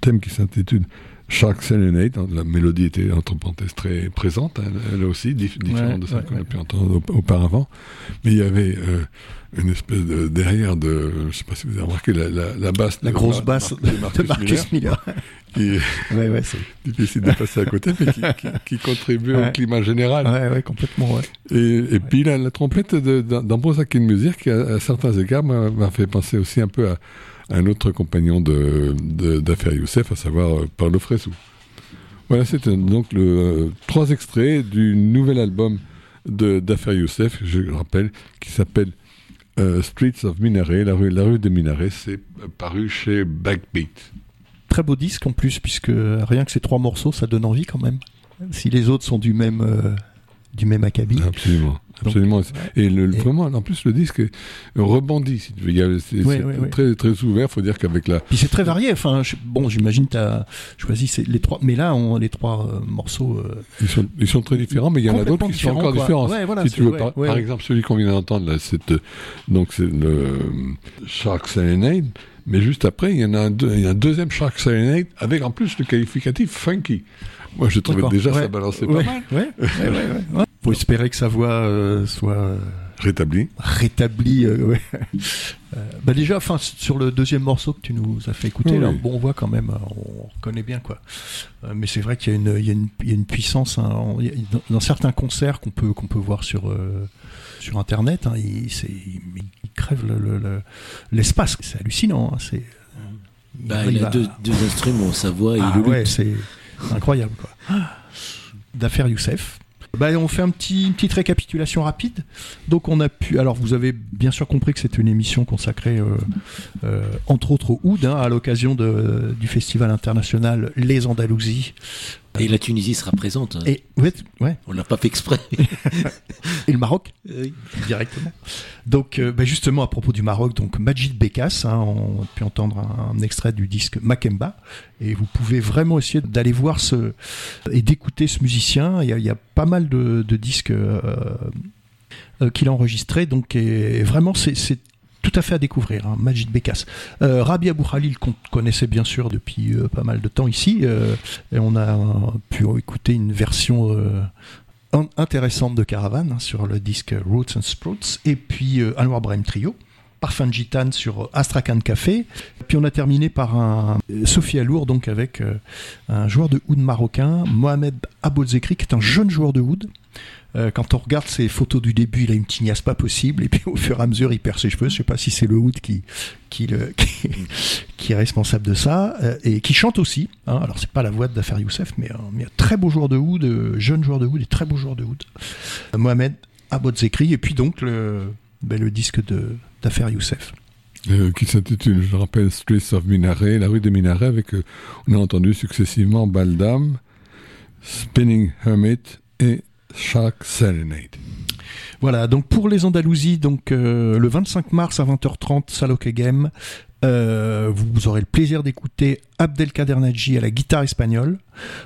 Speaker 3: thème qui s'intitule Shark Serenade. La mélodie était entre parenthèses très présente, hein, elle, aussi, différente de celle qu'on a pu entendre auparavant. Mais il y avait euh, une espèce de derrière de, je ne sais pas si vous avez remarqué, la, la, basse,
Speaker 2: la grosse basse de Marcus, Miller,
Speaker 3: qui ouais, ouais, c'est difficile de passer à côté, mais qui, qui, contribue au climat général.
Speaker 2: Ouais, ouais, complètement.
Speaker 3: Et, et puis la, la trompette d'Ambrose Akinmusir, qui à, certains égards m'a fait penser aussi un peu à, un autre compagnon de d'affaires Youssef, à savoir euh, Paolo Fresu. Voilà, c'était donc le euh, trois extraits du nouvel album d'affaires Youssef, je rappelle, qui s'appelle euh, Streets of Minaret, la rue, la rue des Minarets, c'est paru chez Backbeat.
Speaker 2: Très beau disque en plus, puisque rien que ces trois morceaux, ça donne envie quand même. Si les autres sont du même, euh, du même acabit.
Speaker 3: Absolument. Absolument. et, le, vraiment, en plus, le disque rebondit. Si. C'est très, très ouvert. faut dire qu'avec la.
Speaker 2: Puis c'est très varié. Enfin, bon, j'imagine tu as choisi les trois. Mais là, on, les trois euh, morceaux. Euh,
Speaker 3: ils, sont, ils sont très différents, mais il y en a d'autres qui sont encore différents. si tu veux, par, exemple, celui qu'on vient d'entendre, là, c'est donc c'est le Shark Serenade. Mais juste après, il y en a un, il y a un deuxième Shark Serenade avec en plus le qualificatif funky. Moi, je trouvais déjà ça balançait pas mal.
Speaker 2: Ouais, ouais, ouais, Faut espérer que sa voix euh, soit euh,
Speaker 3: rétablie.
Speaker 2: Rétablie, euh, ouais. bah déjà, enfin, sur le deuxième morceau que tu nous as fait écouter, là, bon, on voit quand même, on reconnaît bien quoi. mais c'est vrai qu'il y a une, il y a une, il y a une puissance hein, dans, certains concerts qu'on peut qu'on peut voir sur sur internet. Hein, il, il, crève l'espace. Le, c'est hallucinant. Hein, c'est
Speaker 4: bah, il, a deux, deux, instruments, sa voix et
Speaker 2: ah, le ouais, c'est incroyable quoi. D'affaires Youssef. Bah, on fait une petite récapitulation rapide. Donc on a pu, alors vous avez bien sûr compris que c'est une émission consacrée euh, euh, entre autres au oud, hein, à l'occasion du festival international Les Andalousies
Speaker 4: et la Tunisie sera présente.
Speaker 2: Et, ouais, ouais.
Speaker 4: On l'a pas fait exprès.
Speaker 2: et le Maroc Directement. Donc, euh, bah, justement, à propos du Maroc, donc Majid Bekas, hein, on a pu entendre un, extrait du disque Makemba. Et vous pouvez vraiment essayer d'aller voir ce. et d'écouter ce musicien. Il y, a, pas mal de, disques. Euh, euh, qu'il a enregistré donc et vraiment c'est tout à fait à découvrir, hein, Majid Bekas. Euh, Rabi Abou Khalil, qu'on connaissait bien sûr depuis euh, pas mal de temps ici, euh, et on a pu écouter une version intéressante de Caravan hein, sur le disque Roots and Sprouts, et puis Anwar Brahim Trio. Parfum de Gitane sur Astrakhan Café. Puis on a terminé par un Sophie Alour, donc avec un joueur de oud marocain, Mohamed Abouzekri, qui est un jeune joueur de oud, euh, quand on regarde ses photos du début, il a une tignasse pas possible, et puis au fur et à mesure, il perd ses cheveux. Je sais pas si c'est le Hood qui, est responsable de ça, euh, et qui chante aussi. Hein. Alors, c'est pas la voix d'Affaire Youssef, mais, euh, mais un très beau joueur de Hood, jeune joueur de Hood, et très beau joueur de Hood. Mohamed Abodzekri, et puis donc le, ben, le disque d'Affaire Youssef.
Speaker 3: qui s'intitule, je rappelle, Streets of Minaret, la rue des Minarets, avec, on a entendu successivement Baldam, Spinning Hermit et Shark Serenade.
Speaker 2: Voilà, donc pour les Andalousies, donc euh, le 25 mars à 20h30, Saloke Game, euh, vous aurez le plaisir d'écouter Abdelkader Nadji à la guitare espagnole,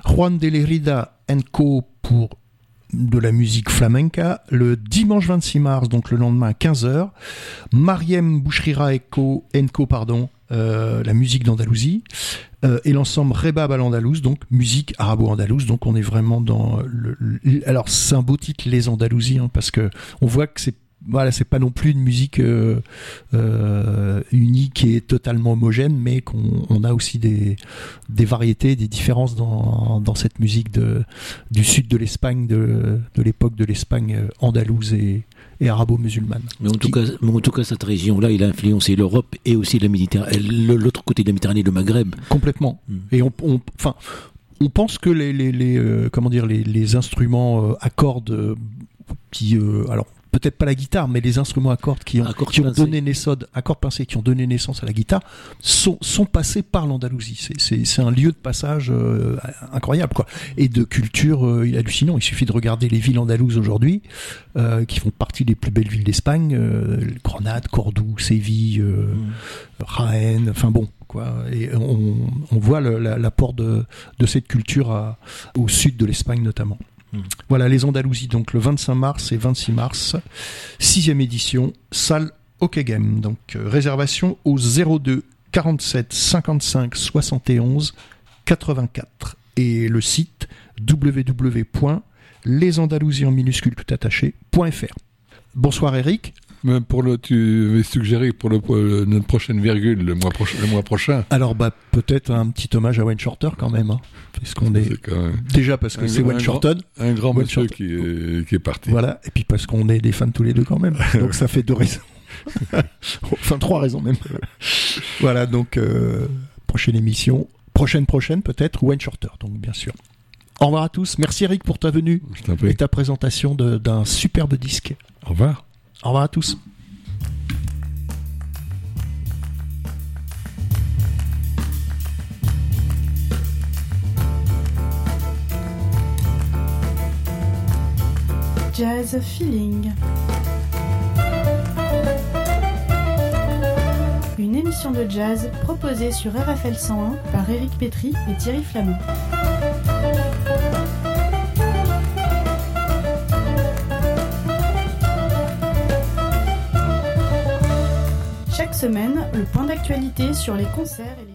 Speaker 2: Juan de Lerida Co pour de la musique flamenca, le dimanche 26 mars, donc le lendemain à 15h, Mariem Bouchrira Enco, pardon, euh, la musique d'Andalousie, euh, et l'ensemble Rebab al Andalouse, donc musique arabo-andalouse. Donc on est vraiment dans le, alors c'est les Andalousies parce que on voit que c'est voilà, c'est pas non plus une musique euh, euh, unique et totalement homogène, mais qu'on on a aussi des, des variétés, des différences dans, dans cette musique de, du sud de l'Espagne, de, de l'époque de l'Espagne andalouse et, et arabo-musulmane.
Speaker 4: Mais en, tout cas, en tout cas, cette région-là, il a influencé l'Europe et aussi la Méditerranée, l'autre côté de la Méditerranée, le Maghreb.
Speaker 2: Complètement. Hmm. Et on, enfin, on pense que les, les, les euh, comment dire, les, les instruments euh, à cordes euh, qui, alors peut-être pas la guitare, mais les instruments à cordes qui ont, qui ont donné naissance, à cordes pincées, qui ont donné naissance à la guitare, sont, sont passés par l'Andalousie. C'est un lieu de passage euh, incroyable, quoi. Et de culture euh, hallucinant. Il suffit de regarder les villes andalouses aujourd'hui, euh, qui font partie des plus belles villes d'Espagne, Grenade, Cordoue, Séville, mm. Jaén, enfin bon, Quoi. Et on, on voit l'apport de, de, cette culture à, au sud de l'Espagne notamment. Hmm. Voilà, les Andalousies, donc le 25 mars et 26 mars, sixième édition, salle Hockey Game. Donc euh, réservation au 02 47 55 71 84 et le site www.lesandalousiens minuscules tout attaché.fr. Bonsoir Eric.
Speaker 3: Pour le, tu avais suggéré pour le, euh, notre prochaine virgule le mois, prochain, le mois prochain.
Speaker 2: Alors bah peut-être un petit hommage à Wayne Shorter quand même, hein, est,
Speaker 3: C'est quand même
Speaker 2: déjà parce que c'est Wayne Shorter,
Speaker 3: un grand
Speaker 2: Wayne
Speaker 3: monsieur qui est, qui est parti.
Speaker 2: voilà, et puis parce qu'on est des fans tous les deux quand même, donc ça fait deux raisons, enfin trois raisons même. voilà donc euh, prochaine émission, prochaine prochaine peut-être Wayne Shorter, donc bien sûr. Au revoir à tous, merci Eric pour ta venue et ta présentation d'un superbe disque.
Speaker 3: Au revoir.
Speaker 2: Au revoir à tous.
Speaker 1: Jazz Feeling. Une émission de jazz proposée sur RFL 101 par Éric Pétry et Thierry Flamand. Chaque semaine, le point d'actualité sur les concerts et les